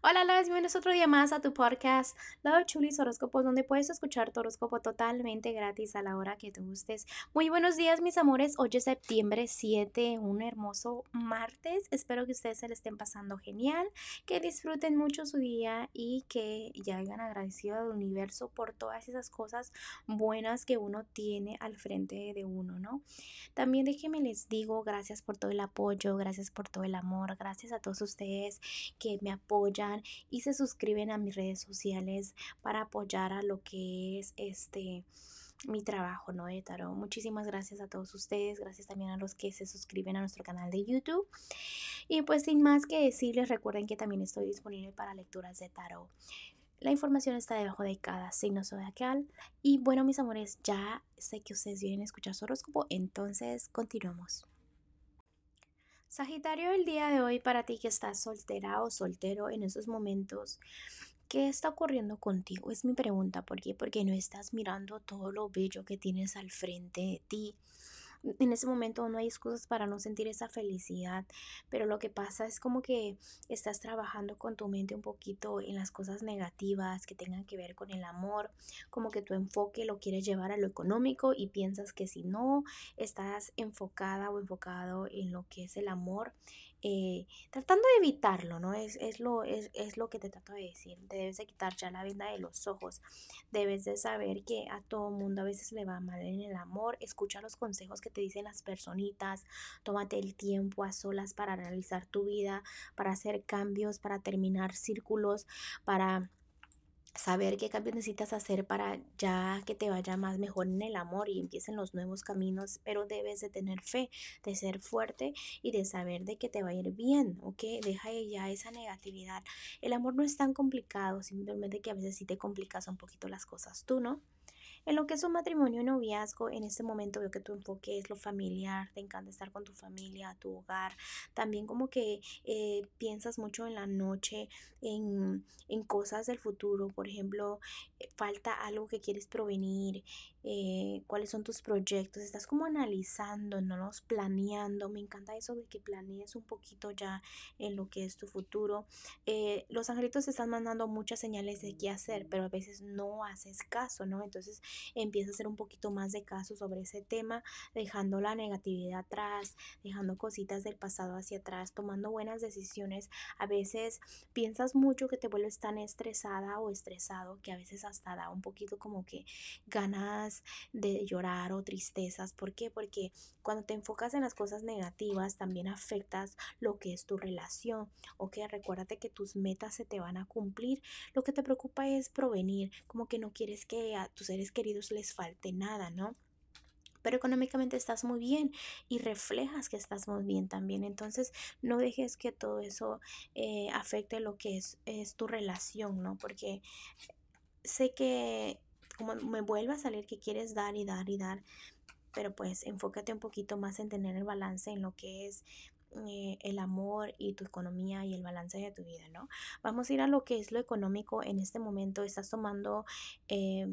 Hola, Loves, bienvenidos otro día más a tu podcast Love Chulis Horóscopos, donde puedes escuchar tu horóscopo totalmente gratis a la hora que te gustes. Muy buenos días, mis amores. Hoy es septiembre 7, un hermoso martes. Espero que ustedes se le estén pasando genial, que disfruten mucho su día y que ya hayan agradecido al universo por todas esas cosas buenas que uno tiene al frente de uno, ¿no? También déjenme les digo gracias por todo el apoyo, gracias por todo el amor, gracias a todos ustedes que me apoyan y se suscriben a mis redes sociales para apoyar a lo que es este mi trabajo, ¿no? De tarot. Muchísimas gracias a todos ustedes, gracias también a los que se suscriben a nuestro canal de YouTube. Y pues sin más que decirles, recuerden que también estoy disponible para lecturas de tarot. La información está debajo de cada signo zodiacal. Y bueno, mis amores, ya sé que ustedes vienen a escuchar su horóscopo, entonces continuamos. Sagitario, el día de hoy para ti que estás soltera o soltero en esos momentos, ¿qué está ocurriendo contigo? Es mi pregunta. ¿Por qué? Porque no estás mirando todo lo bello que tienes al frente de ti en ese momento no hay excusas para no sentir esa felicidad, pero lo que pasa es como que estás trabajando con tu mente un poquito en las cosas negativas que tengan que ver con el amor, como que tu enfoque lo quieres llevar a lo económico y piensas que si no estás enfocada o enfocado en lo que es el amor, eh, tratando de evitarlo, ¿no? Es, es, lo, es, es, lo que te trato de decir. Te debes de quitar ya la venda de los ojos. Debes de saber que a todo mundo a veces le va mal en el amor. Escucha los consejos que te dicen las personitas. Tómate el tiempo a solas para analizar tu vida, para hacer cambios, para terminar círculos, para saber qué cambios necesitas hacer para ya que te vaya más mejor en el amor y empiecen los nuevos caminos, pero debes de tener fe, de ser fuerte y de saber de que te va a ir bien, ¿ok? Deja ya esa negatividad. El amor no es tan complicado, simplemente que a veces sí te complicas un poquito las cosas tú, ¿no? En lo que es un matrimonio y noviazgo, en este momento veo que tu enfoque es lo familiar, te encanta estar con tu familia, tu hogar. También como que eh, piensas mucho en la noche, en, en, cosas del futuro. Por ejemplo, eh, falta algo que quieres provenir, eh, cuáles son tus proyectos. Estás como analizando, no los planeando. Me encanta eso de que planees un poquito ya en lo que es tu futuro. los angelitos están mandando muchas señales de qué hacer, pero a veces no haces caso, ¿no? Entonces empieza a hacer un poquito más de caso sobre ese tema, dejando la negatividad atrás, dejando cositas del pasado hacia atrás, tomando buenas decisiones. A veces piensas mucho que te vuelves tan estresada o estresado que a veces hasta da un poquito como que ganas de llorar o tristezas. ¿Por qué? Porque cuando te enfocas en las cosas negativas también afectas lo que es tu relación. Ok, recuérdate que tus metas se te van a cumplir. Lo que te preocupa es provenir, como que no quieres que a tus seres queridos les falte nada, ¿no? pero económicamente estás muy bien y reflejas que estás muy bien también. Entonces, no dejes que todo eso eh, afecte lo que es, es, tu relación, ¿no? Porque sé que como me vuelve a salir que quieres dar y dar y dar, pero pues enfócate un poquito más en tener el balance en lo que es eh, el amor y tu economía y el balance de tu vida, ¿no? Vamos a ir a lo que es lo económico en este momento. Estás tomando eh,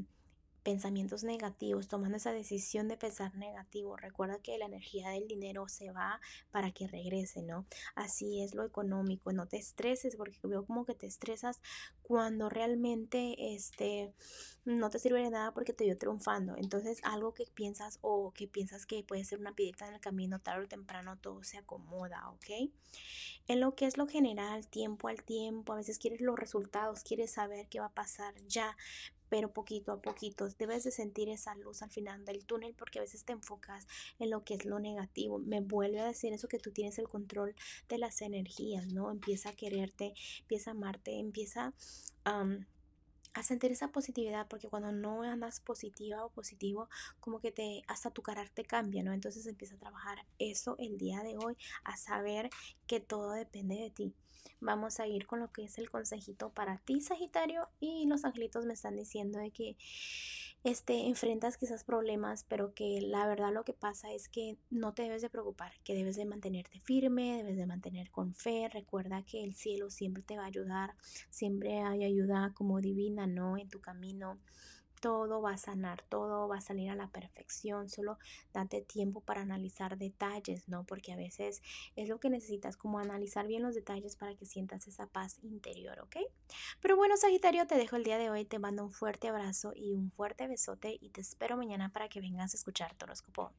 pensamientos negativos, tomando esa decisión de pensar negativo. Recuerda que la energía del dinero se va para que regrese, ¿no? Así es lo económico, no te estreses porque veo como que te estresas cuando realmente este no te sirve de nada porque te dio triunfando. Entonces, algo que piensas o que piensas que puede ser una piedrita en el camino, tarde o temprano todo se acomoda, ¿ok? En lo que es lo general, tiempo al tiempo, a veces quieres los resultados, quieres saber qué va a pasar ya, pero poquito a poquito debes de sentir esa luz al final del túnel porque a veces te enfocas en lo que es lo negativo. Me vuelve a decir eso que tú tienes el control de las energías, ¿no? Empieza a quererte, empieza a amarte, empieza a sentir esa positividad porque cuando no andas positiva o positivo como que te hasta tu carácter cambia no entonces empieza a trabajar eso el día de hoy a saber que todo depende de ti vamos a ir con lo que es el consejito para ti, Sagitario. Y los angelitos me están diciendo de que este, enfrentas quizás problemas, pero que la verdad lo que pasa es que no te debes de preocupar, que debes de mantenerte firme, debes de mantener con fe. Recuerda que el cielo siempre te va a ayudar, siempre hay ayuda como divina, ¿no? En tu camino todo va a sanar, todo va a salir a la perfección, solo date tiempo para analizar detalles, ¿no? Porque a veces es lo que necesitas, como analizar bien los detalles para que sientas esa paz interior, ¿ok? Pero bueno, Sagitario, te dejo el día de hoy, te mando un fuerte abrazo y un fuerte besote y te espero mañana para que vengas a escuchar horóscopo.